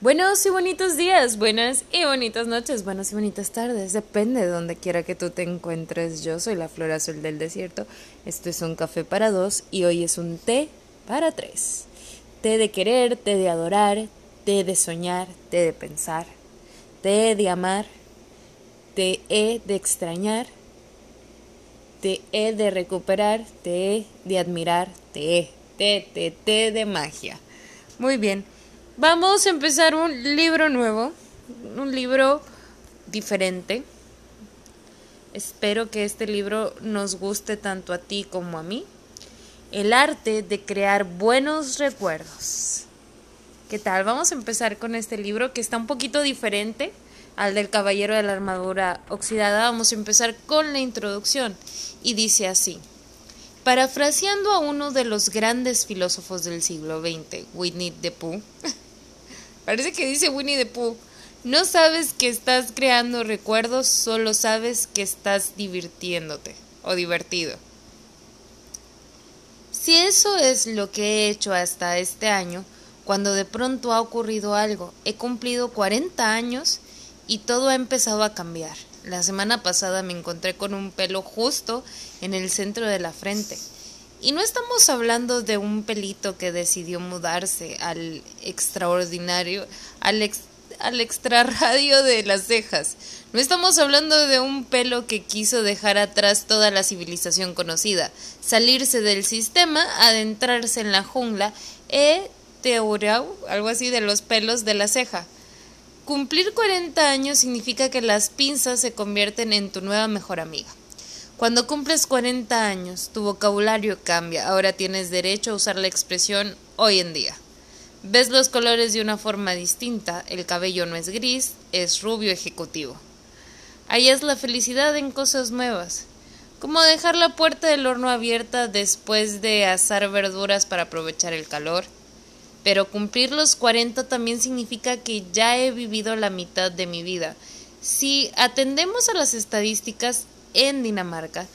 Buenos y bonitos días, buenas y bonitas noches, buenas y bonitas tardes, depende de donde quiera que tú te encuentres. Yo soy la flor azul del desierto, esto es un café para dos y hoy es un té para tres. Té de querer, té de adorar, té de soñar, té de pensar, té de amar, té de extrañar, té de recuperar, té de admirar, té, té, té, té de magia. Muy bien. Vamos a empezar un libro nuevo, un libro diferente. Espero que este libro nos guste tanto a ti como a mí. El arte de crear buenos recuerdos. ¿Qué tal? Vamos a empezar con este libro que está un poquito diferente al del Caballero de la Armadura Oxidada. Vamos a empezar con la introducción y dice así. Parafraseando a uno de los grandes filósofos del siglo XX, Whitney Pooh, Parece que dice Winnie the Pooh. No sabes que estás creando recuerdos, solo sabes que estás divirtiéndote o divertido. Si eso es lo que he hecho hasta este año, cuando de pronto ha ocurrido algo, he cumplido 40 años y todo ha empezado a cambiar. La semana pasada me encontré con un pelo justo en el centro de la frente y no estamos hablando de un pelito que decidió mudarse al extraordinario, al, al extrarradio de las cejas. No estamos hablando de un pelo que quiso dejar atrás toda la civilización conocida, salirse del sistema, adentrarse en la jungla, e teorau, algo así de los pelos de la ceja. Cumplir 40 años significa que las pinzas se convierten en tu nueva mejor amiga. Cuando cumples 40 años, tu vocabulario cambia. Ahora tienes derecho a usar la expresión hoy en día. Ves los colores de una forma distinta. El cabello no es gris, es rubio ejecutivo. es la felicidad en cosas nuevas. Como dejar la puerta del horno abierta después de asar verduras para aprovechar el calor. Pero cumplir los 40 también significa que ya he vivido la mitad de mi vida. Si atendemos a las estadísticas, en Dinamarca,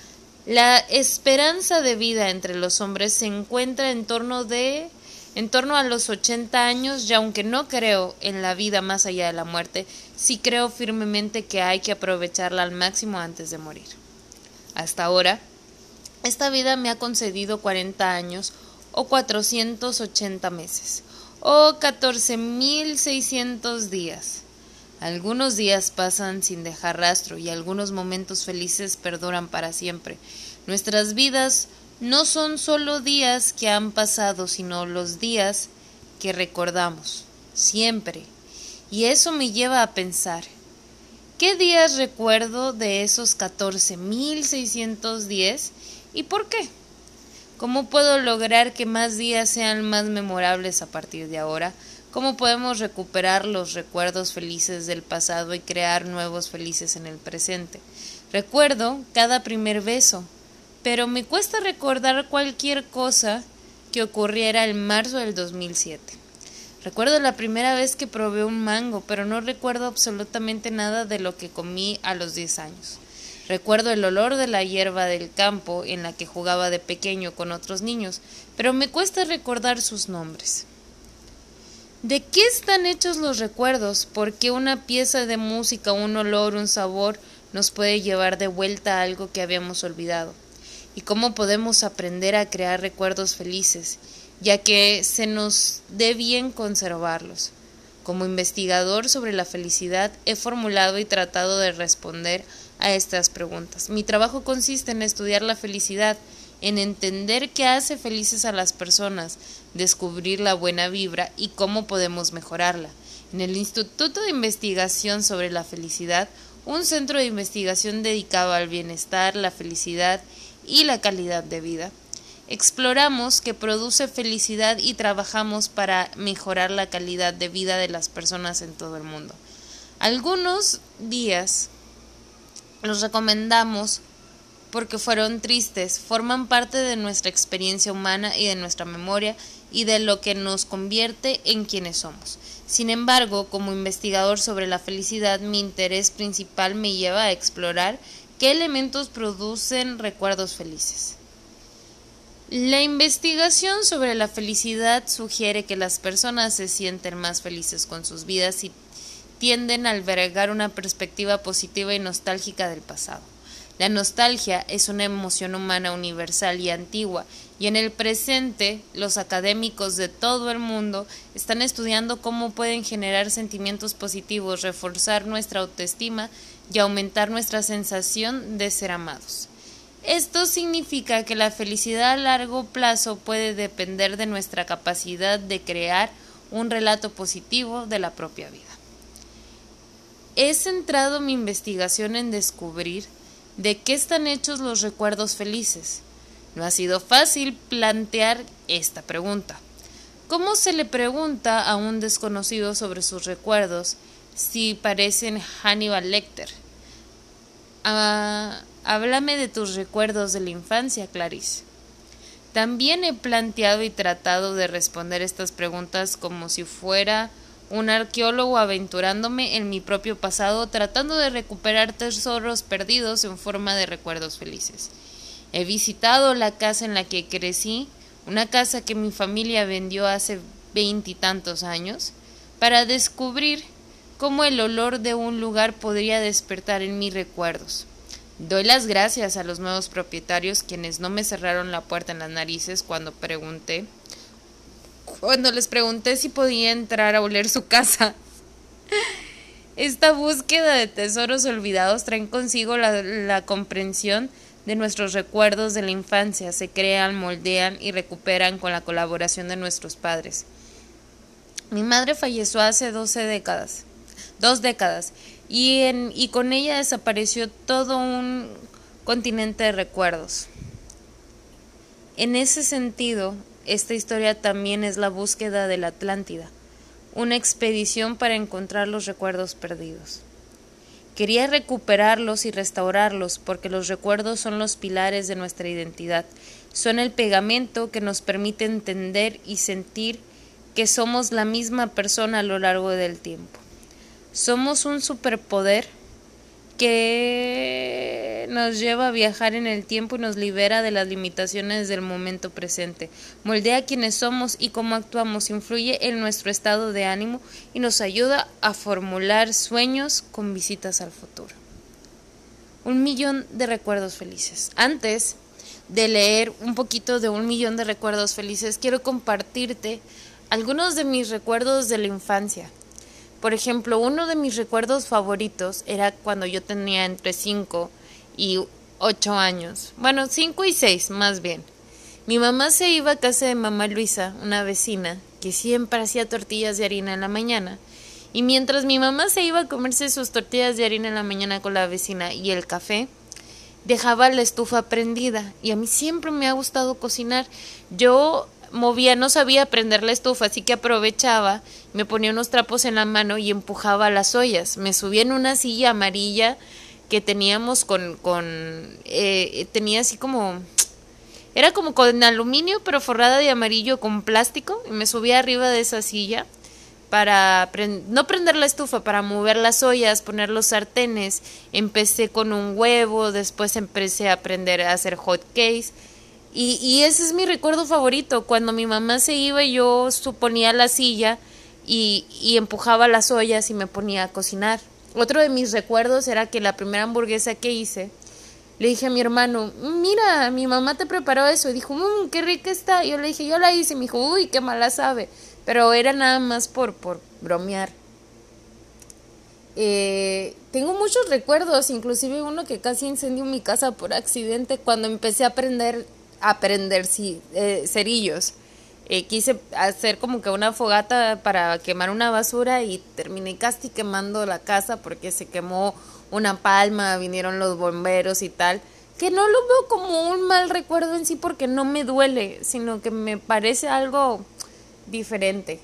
la esperanza de vida entre los hombres se encuentra en torno de en torno a los 80 años, y aunque no creo en la vida más allá de la muerte, sí creo firmemente que hay que aprovecharla al máximo antes de morir. Hasta ahora, esta vida me ha concedido 40 años o 480 meses o 14.600 días. Algunos días pasan sin dejar rastro y algunos momentos felices perduran para siempre. Nuestras vidas no son solo días que han pasado, sino los días que recordamos, siempre. Y eso me lleva a pensar, ¿qué días recuerdo de esos 14.610 y por qué? ¿Cómo puedo lograr que más días sean más memorables a partir de ahora? ¿Cómo podemos recuperar los recuerdos felices del pasado y crear nuevos felices en el presente? Recuerdo cada primer beso, pero me cuesta recordar cualquier cosa que ocurriera en marzo del 2007. Recuerdo la primera vez que probé un mango, pero no recuerdo absolutamente nada de lo que comí a los 10 años. Recuerdo el olor de la hierba del campo en la que jugaba de pequeño con otros niños, pero me cuesta recordar sus nombres. ¿De qué están hechos los recuerdos? ¿Por qué una pieza de música, un olor, un sabor nos puede llevar de vuelta a algo que habíamos olvidado? ¿Y cómo podemos aprender a crear recuerdos felices, ya que se nos dé bien conservarlos? Como investigador sobre la felicidad he formulado y tratado de responder a estas preguntas. Mi trabajo consiste en estudiar la felicidad, en entender qué hace felices a las personas, descubrir la buena vibra y cómo podemos mejorarla. En el Instituto de Investigación sobre la Felicidad, un centro de investigación dedicado al bienestar, la felicidad y la calidad de vida, exploramos qué produce felicidad y trabajamos para mejorar la calidad de vida de las personas en todo el mundo. Algunos días los recomendamos porque fueron tristes, forman parte de nuestra experiencia humana y de nuestra memoria y de lo que nos convierte en quienes somos. Sin embargo, como investigador sobre la felicidad, mi interés principal me lleva a explorar qué elementos producen recuerdos felices. La investigación sobre la felicidad sugiere que las personas se sienten más felices con sus vidas y tienden a albergar una perspectiva positiva y nostálgica del pasado. La nostalgia es una emoción humana universal y antigua, y en el presente los académicos de todo el mundo están estudiando cómo pueden generar sentimientos positivos, reforzar nuestra autoestima y aumentar nuestra sensación de ser amados. Esto significa que la felicidad a largo plazo puede depender de nuestra capacidad de crear un relato positivo de la propia vida. He centrado mi investigación en descubrir de qué están hechos los recuerdos felices. No ha sido fácil plantear esta pregunta. ¿Cómo se le pregunta a un desconocido sobre sus recuerdos si parecen Hannibal Lecter? Ah, háblame de tus recuerdos de la infancia, Clarice. También he planteado y tratado de responder estas preguntas como si fuera un arqueólogo aventurándome en mi propio pasado tratando de recuperar tesoros perdidos en forma de recuerdos felices. He visitado la casa en la que crecí, una casa que mi familia vendió hace veintitantos años, para descubrir cómo el olor de un lugar podría despertar en mis recuerdos. Doy las gracias a los nuevos propietarios quienes no me cerraron la puerta en las narices cuando pregunté cuando les pregunté si podía entrar a oler su casa. Esta búsqueda de tesoros olvidados trae consigo la, la, comprensión de nuestros recuerdos de la infancia, se crean, moldean y recuperan con la colaboración de nuestros padres. Mi madre falleció hace 12 décadas dos décadas, y, en, y con ella desapareció todo un continente de recuerdos. En ese sentido, esta historia también es la búsqueda de la Atlántida, una expedición para encontrar los recuerdos perdidos. Quería recuperarlos y restaurarlos porque los recuerdos son los pilares de nuestra identidad, son el pegamento que nos permite entender y sentir que somos la misma persona a lo largo del tiempo. Somos un superpoder que nos lleva a viajar en el tiempo y nos libera de las limitaciones del momento presente. Moldea quiénes somos y cómo actuamos, influye en nuestro estado de ánimo y nos ayuda a formular sueños con visitas al futuro. Un millón de recuerdos felices. Antes de leer un poquito de un millón de recuerdos felices, quiero compartirte algunos de mis recuerdos de la infancia. Por ejemplo, uno de mis recuerdos favoritos era cuando yo tenía entre 5 y 8 años. Bueno, 5 y 6 más bien. Mi mamá se iba a casa de mamá Luisa, una vecina, que siempre hacía tortillas de harina en la mañana. Y mientras mi mamá se iba a comerse sus tortillas de harina en la mañana con la vecina y el café, dejaba la estufa prendida. Y a mí siempre me ha gustado cocinar. Yo movía, no sabía prender la estufa, así que aprovechaba, me ponía unos trapos en la mano y empujaba las ollas. Me subía en una silla amarilla que teníamos con, con eh, tenía así como, era como con aluminio, pero forrada de amarillo con plástico, y me subía arriba de esa silla para no prender la estufa, para mover las ollas, poner los sartenes. Empecé con un huevo, después empecé a aprender a hacer hot cakes y, y ese es mi recuerdo favorito. Cuando mi mamá se iba, yo suponía la silla y, y empujaba las ollas y me ponía a cocinar. Otro de mis recuerdos era que la primera hamburguesa que hice, le dije a mi hermano, mira, mi mamá te preparó eso. Y dijo, mmm, qué rica está. Y yo le dije, yo la hice. Y me dijo, uy, qué mala sabe. Pero era nada más por, por bromear. Eh, tengo muchos recuerdos, inclusive uno que casi incendió mi casa por accidente cuando empecé a aprender aprender sí, eh, cerillos. Eh, quise hacer como que una fogata para quemar una basura y terminé casi quemando la casa porque se quemó una palma, vinieron los bomberos y tal. Que no lo veo como un mal recuerdo en sí porque no me duele, sino que me parece algo diferente.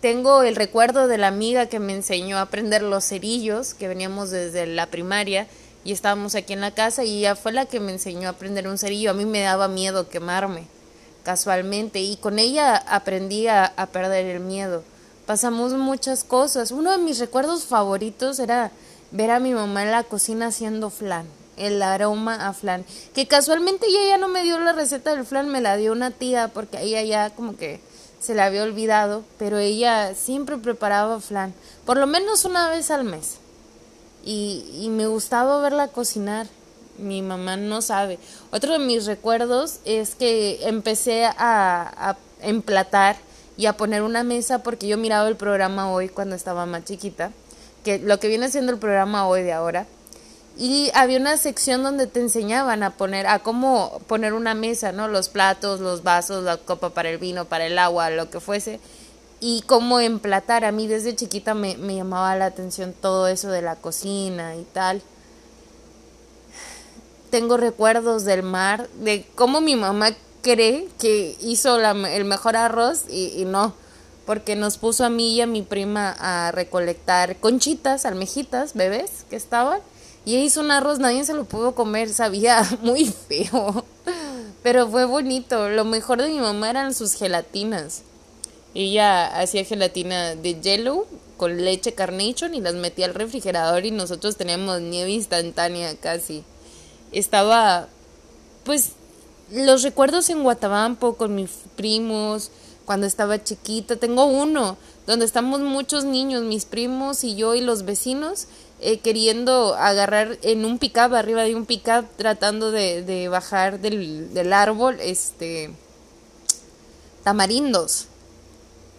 Tengo el recuerdo de la amiga que me enseñó a aprender los cerillos, que veníamos desde la primaria, y estábamos aquí en la casa y ella fue la que me enseñó a aprender un cerillo. A mí me daba miedo quemarme casualmente y con ella aprendí a, perder el miedo. Pasamos muchas cosas. Uno de mis recuerdos favoritos era ver a mi mamá en la cocina haciendo flan. el aroma a flan. Que casualmente ella ya no me dio la receta del flan, me la dio una tía porque ella ya como que se la había olvidado, pero ella siempre preparaba flan, por lo menos una vez al mes. Y, y me gustaba verla cocinar. Mi mamá no sabe. Otro de mis recuerdos es que empecé a, a emplatar y a poner una mesa porque yo miraba el programa hoy cuando estaba más chiquita, que lo que viene siendo el programa hoy de ahora y había una sección donde te enseñaban a poner a cómo poner una mesa, ¿no? Los platos, los vasos, la copa para el vino, para el agua, lo que fuese y cómo emplatar. A mí desde chiquita me, me llamaba la atención todo eso de la cocina y tal. Tengo recuerdos del mar, de cómo mi mamá cree que hizo el mejor arroz y, y no, porque nos puso a mí y a mi prima a recolectar conchitas, almejitas, bebés que estaban y hizo un arroz, nadie se lo pudo comer, sabía muy feo. Pero fue bonito. Lo mejor de mi mamá eran sus gelatinas. Ella hacía gelatina de yellow con leche carnation y las metía al refrigerador y nosotros teníamos nieve instantánea casi. Estaba, pues, los recuerdos en Guatabampo con mis primos, cuando estaba chiquita. Tengo uno donde estamos muchos niños, mis primos y yo y los vecinos, eh, queriendo agarrar en un pickup, arriba de un pickup, tratando de, de bajar del, del, árbol, este, tamarindos,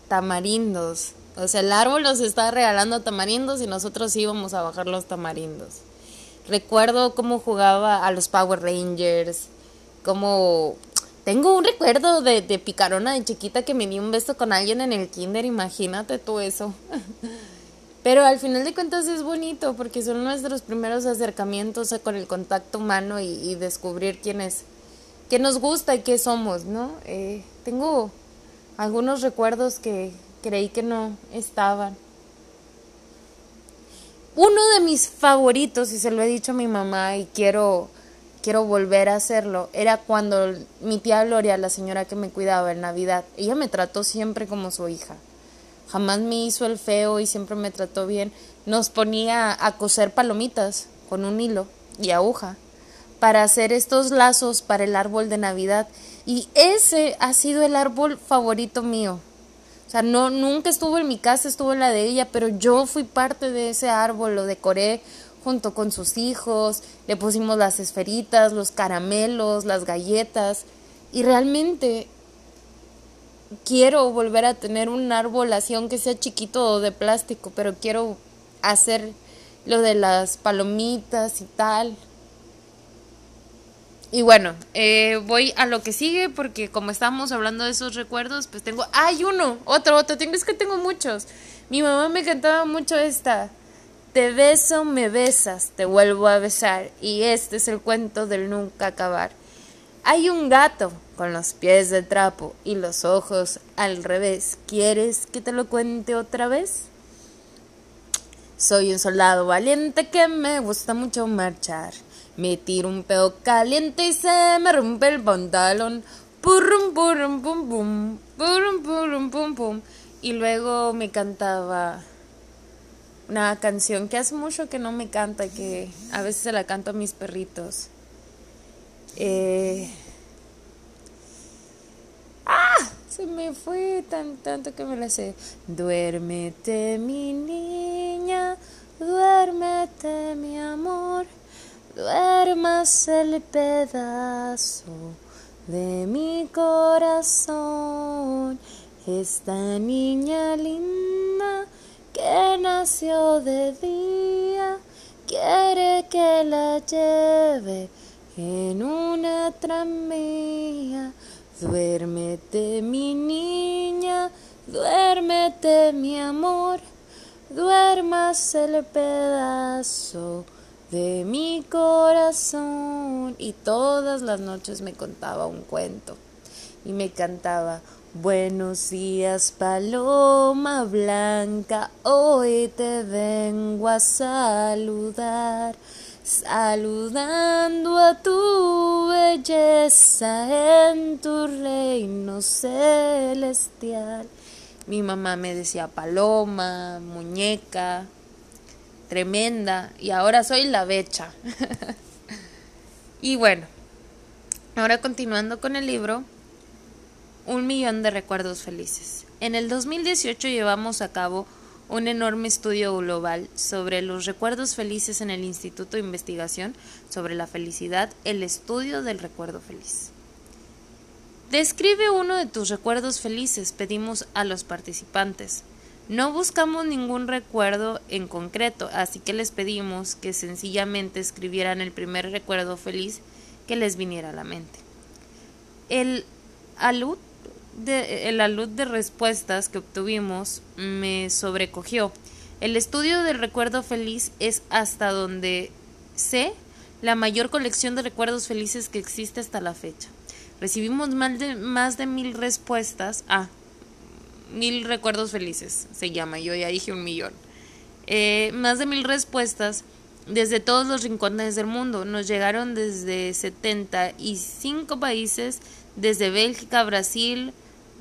tamarindos. O sea, el árbol nos estaba regalando tamarindos y nosotros íbamos a bajar los tamarindos. Recuerdo cómo jugaba a los Power Rangers, cómo... Tengo un recuerdo de, de picarona de chiquita que me dio un beso con alguien en el kinder, imagínate tú eso. Pero al final de cuentas es bonito porque son nuestros primeros acercamientos con el contacto humano y, descubrir quién es, qué nos gusta y qué somos, ¿no? Eh, tengo algunos recuerdos que creí que no estaban. Uno de mis favoritos, y se lo he dicho a mi mamá y quiero, quiero volver a hacerlo, era cuando mi tía Gloria, la señora que me cuidaba en Navidad, ella me trató siempre como su hija jamás me hizo el feo y siempre me trató bien, nos ponía a coser palomitas con un hilo y aguja para hacer estos lazos para el árbol de Navidad y ese ha sido el árbol favorito mío. O sea, no nunca estuvo en mi casa, estuvo en la de ella, pero yo fui parte de ese árbol, lo decoré junto con sus hijos, le pusimos las esferitas, los caramelos, las galletas y realmente quiero volver a tener un árbol así, aunque sea chiquito o de plástico, pero quiero hacer lo de las palomitas y tal. Y bueno, eh, voy a lo que sigue porque como estamos hablando de esos recuerdos, pues tengo... ¡Hay uno! Otro, otro. Tengo, es que tengo muchos. Mi mamá me cantaba mucho esta. Te beso, me besas, te vuelvo a besar. Y este es el cuento del nunca acabar. Hay un gato con los pies de trapo y los ojos al revés. ¿Quieres que te lo cuente otra vez? Soy un soldado valiente que me gusta mucho marchar. Me tiro un pedo caliente y se me rompe el pantalón. Purrum, purrum, pum, pum. Purrum, purrum, pum, pum. Y luego me cantaba una canción que hace mucho que no me canta, que a veces se la canto a mis perritos. Eh, ¡Ah! Se me fue tan tanto que me la sé. Duérmete, mi niña, duérmete, mi amor. Duermas el pedazo de mi corazón. Esta niña linda que nació de día quiere que la lleve en una tranvía Duérmete mi niña, duérmete mi amor, duermas el pedazo de mi corazón. Y todas las noches me contaba un cuento y me cantaba, Buenos días, paloma blanca, hoy te vengo a saludar saludando a tu belleza en tu reino celestial. Mi mamá me decía paloma, muñeca, tremenda, y ahora soy la becha. Y bueno, ahora continuando con el libro, Un millón de recuerdos felices. En el 2018 llevamos a cabo un enorme estudio global sobre los recuerdos felices en el Instituto de Investigación sobre la Felicidad, el estudio del recuerdo feliz. Describe uno de tus recuerdos felices, pedimos a los participantes. No buscamos ningún recuerdo en concreto, así que les pedimos que sencillamente escribieran el primer recuerdo feliz que les viniera a la mente. El alud de, el alud de respuestas que obtuvimos me sobrecogió. El estudio del recuerdo feliz es hasta donde sé la mayor colección de recuerdos felices que existe hasta la fecha. Recibimos más de, más de mil respuestas. Ah, mil recuerdos felices se llama. Yo ya dije un millón. Eh, más de mil respuestas desde todos los rincones del mundo. Nos llegaron desde 75 países, desde Bélgica, Brasil,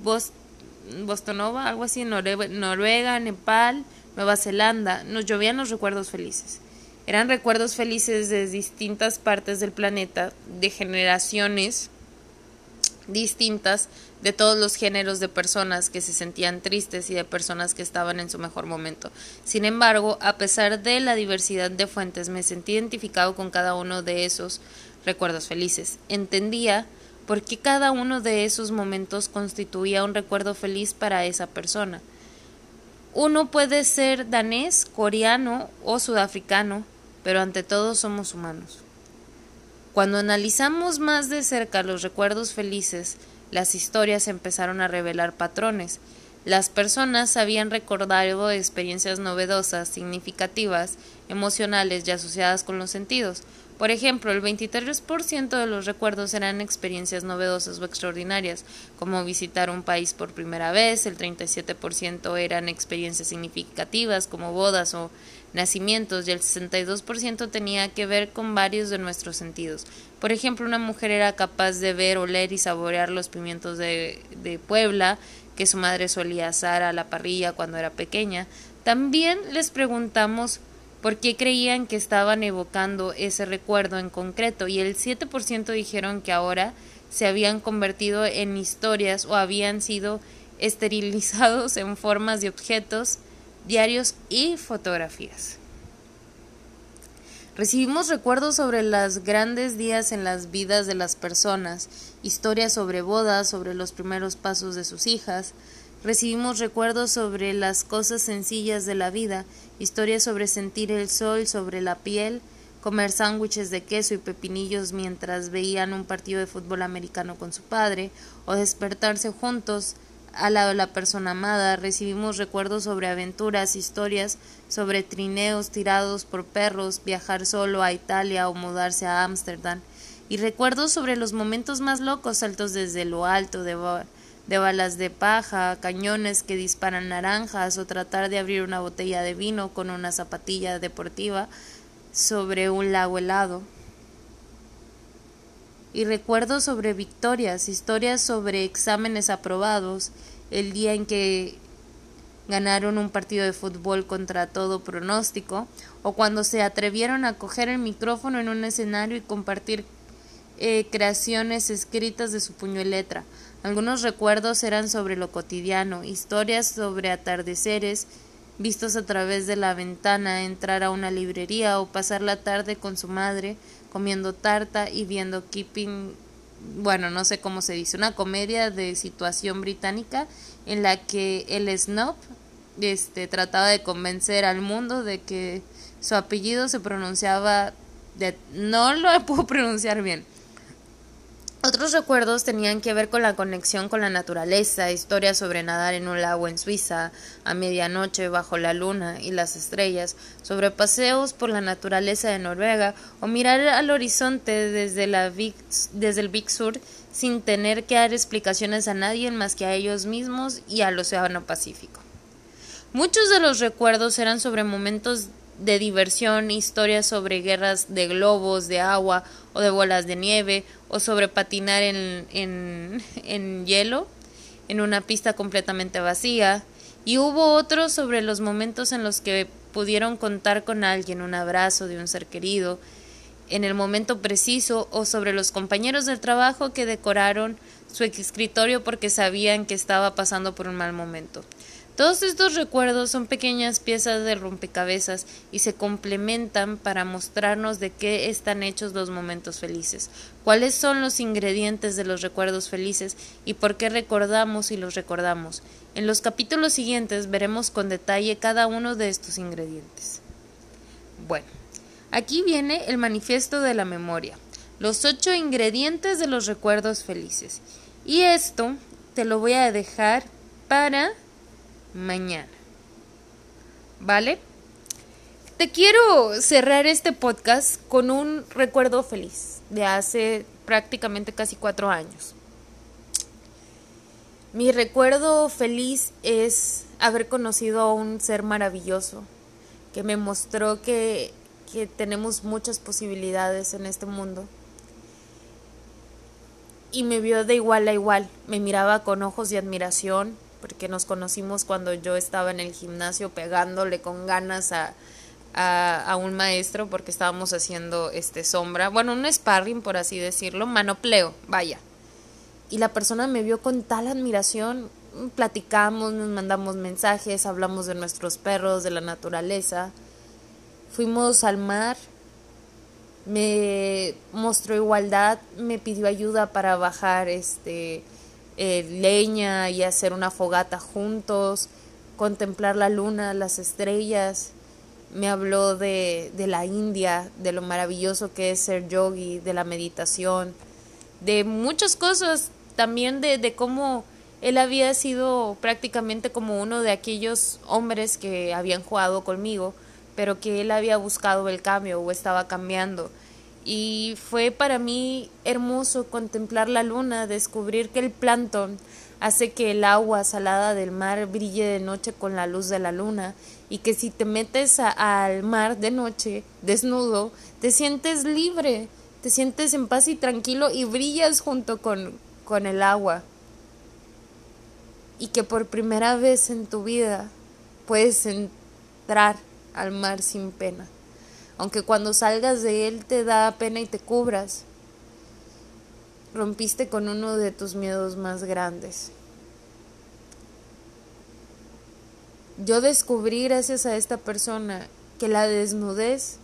Bostonova, algo así, Noruega, Nepal, Nueva Zelanda. Nos llovían los recuerdos felices. Eran recuerdos felices de distintas partes del planeta, de generaciones distintas de todos los géneros de personas que se sentían tristes y de personas que estaban en su mejor momento. Sin embargo, a pesar de la diversidad de fuentes, me sentí identificado con cada uno de esos recuerdos felices. Entendía por qué cada uno de esos momentos constituía un recuerdo feliz para esa persona. Uno puede ser danés, coreano o sudafricano, pero ante todo somos humanos. Cuando analizamos más de cerca los recuerdos felices, las historias empezaron a revelar patrones. Las personas habían recordado experiencias novedosas, significativas, emocionales y asociadas con los sentidos. Por ejemplo, el 23% de los recuerdos eran experiencias novedosas o extraordinarias, como visitar un país por primera vez, el 37% eran experiencias significativas, como bodas o nacimientos, y el 62% tenía que ver con varios de nuestros sentidos. Por ejemplo, una mujer era capaz de ver, oler y saborear los pimientos de, de Puebla, que su madre solía asar a la parrilla cuando era pequeña. También les preguntamos por qué creían que estaban evocando ese recuerdo en concreto y el 7% dijeron que ahora se habían convertido en historias o habían sido esterilizados en formas de objetos, diarios y fotografías. Recibimos recuerdos sobre los grandes días en las vidas de las personas, historias sobre bodas, sobre los primeros pasos de sus hijas, Recibimos recuerdos sobre las cosas sencillas de la vida, historias sobre sentir el sol sobre la piel, comer sándwiches de queso y pepinillos mientras veían un partido de fútbol americano con su padre, o despertarse juntos al lado de la persona amada. Recibimos recuerdos sobre aventuras, historias sobre trineos tirados por perros, viajar solo a Italia o mudarse a Ámsterdam, y recuerdos sobre los momentos más locos, saltos desde lo alto de de balas de paja, cañones que disparan naranjas o tratar de abrir una botella de vino con una zapatilla deportiva sobre un lago helado. Y recuerdo sobre victorias, historias sobre exámenes aprobados, el día en que ganaron un partido de fútbol contra todo pronóstico, o cuando se atrevieron a coger el micrófono en un escenario y compartir eh, creaciones escritas de su puño y letra. Algunos recuerdos eran sobre lo cotidiano, historias sobre atardeceres vistos a través de la ventana, entrar a una librería o pasar la tarde con su madre comiendo tarta y viendo Keeping, bueno, no sé cómo se dice, una comedia de situación británica en la que el snob este, trataba de convencer al mundo de que su apellido se pronunciaba de, no lo puedo pronunciar bien otros recuerdos tenían que ver con la conexión con la naturaleza, historias sobre nadar en un lago en Suiza a medianoche bajo la luna y las estrellas, sobre paseos por la naturaleza de Noruega o mirar al horizonte desde, la desde el Big Sur sin tener que dar explicaciones a nadie más que a ellos mismos y al Océano Pacífico. Muchos de los recuerdos eran sobre momentos de diversión, historias sobre guerras de globos, de agua o de bolas de nieve, o sobre patinar en, en, en hielo en una pista completamente vacía, y hubo otros sobre los momentos en los que pudieron contar con alguien, un abrazo de un ser querido, en el momento preciso o sobre los compañeros del trabajo que decoraron su escritorio porque sabían que estaba pasando por un mal momento. Todos estos recuerdos son pequeñas piezas de rompecabezas y se complementan para mostrarnos de qué están hechos los momentos felices, cuáles son los ingredientes de los recuerdos felices y por qué recordamos y los recordamos. En los capítulos siguientes veremos con detalle cada uno de estos ingredientes. Bueno, aquí viene el manifiesto de la memoria, los ocho ingredientes de los recuerdos felices. Y esto te lo voy a dejar para mañana. ¿Vale? Te quiero cerrar este podcast con un recuerdo feliz de hace prácticamente casi cuatro años. Mi recuerdo feliz es haber conocido a un ser maravilloso que me mostró que, que tenemos muchas posibilidades en este mundo. Y me vio de igual a igual, me miraba con ojos de admiración, porque nos conocimos cuando yo estaba en el gimnasio pegándole con ganas a, a, un maestro porque estábamos haciendo este sombra, bueno, un sparring por así decirlo, manopleo, vaya. Y la persona me vio con tal admiración, platicamos, nos mandamos mensajes, hablamos de nuestros perros, de la naturaleza. Fuimos al mar, me mostró igualdad, me pidió ayuda para bajar este eh, leña y hacer una fogata juntos, contemplar la luna, las estrellas. Me habló de, de la India, de lo maravilloso que es ser yogi, de la meditación, de muchas cosas, también de, de cómo él había sido prácticamente como uno de aquellos hombres que habían jugado conmigo, pero que él había buscado el cambio o estaba cambiando y fue para mí hermoso contemplar la luna, descubrir que el plancton hace que el agua salada del mar brille de noche con la luz de la luna y que si te metes al mar de noche desnudo, te sientes libre, te sientes en paz y tranquilo y brillas junto con, con el agua. Y que por primera vez en tu vida puedes entrar al mar sin pena aunque cuando salgas de él te da pena y te cubras. Rompiste con uno de tus miedos más grandes. Yo descubrí gracias a esta persona que la desnudez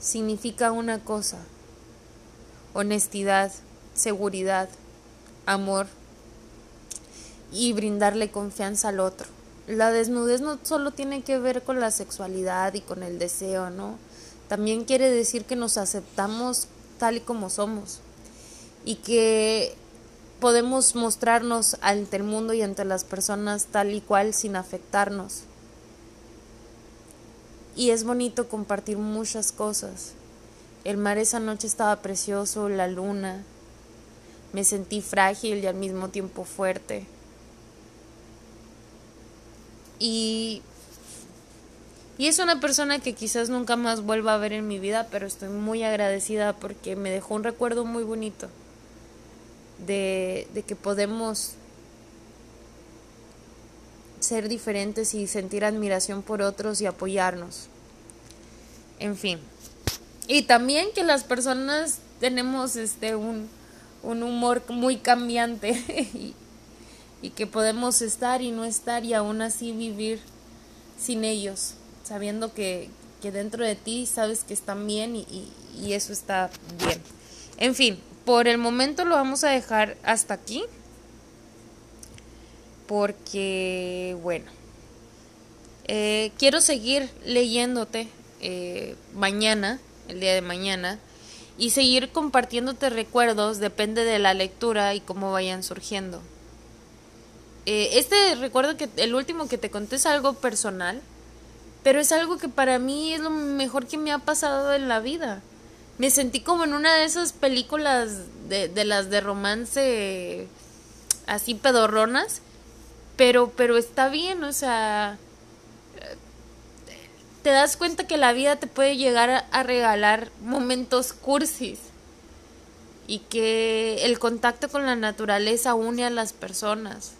significa una cosa, honestidad, seguridad, amor y brindarle confianza al otro. La desnudez no solo tiene que ver con la sexualidad y con el deseo, ¿no? También quiere decir que nos aceptamos tal y como somos y que podemos mostrarnos ante el mundo y ante las personas tal y cual sin afectarnos. Y es bonito compartir muchas cosas. El mar esa noche estaba precioso, la luna. Me sentí frágil y al mismo tiempo fuerte. Y y es una persona que quizás nunca más vuelva a ver en mi vida, pero estoy muy agradecida porque me dejó un recuerdo muy bonito de, que podemos ser diferentes y sentir admiración por otros y apoyarnos. En fin. Y también que las personas tenemos este un, un humor muy cambiante y, y que podemos estar y no estar y aún así vivir sin ellos sabiendo que, dentro de ti sabes que están bien y, y, eso está bien. En fin, por el momento lo vamos a dejar hasta aquí. Porque, bueno, eh, quiero seguir leyéndote eh, mañana, el día de mañana, y seguir compartiéndote recuerdos, depende de la lectura y cómo vayan surgiendo. Eh, este recuerdo que el último que te conté es algo personal, pero es algo que para mí es lo mejor que me ha pasado en la vida. Me sentí como en una de esas películas de, de las de romance así pedorronas, pero, pero está bien, o sea, te das cuenta que la vida te puede llegar a regalar momentos cursis y que el contacto con la naturaleza une a las personas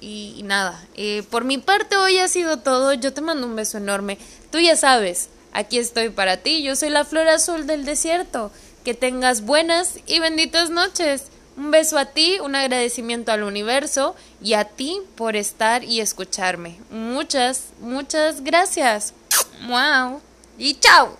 y, nada, eh, por mi parte hoy ha sido todo. Yo te mando un beso enorme. Tú ya sabes, Aquí estoy para ti, yo soy la flor azul del desierto. Que tengas buenas y benditas noches. Un beso a ti, un agradecimiento al universo y a ti por estar y escucharme. Muchas, muchas gracias. Wow. Y chao.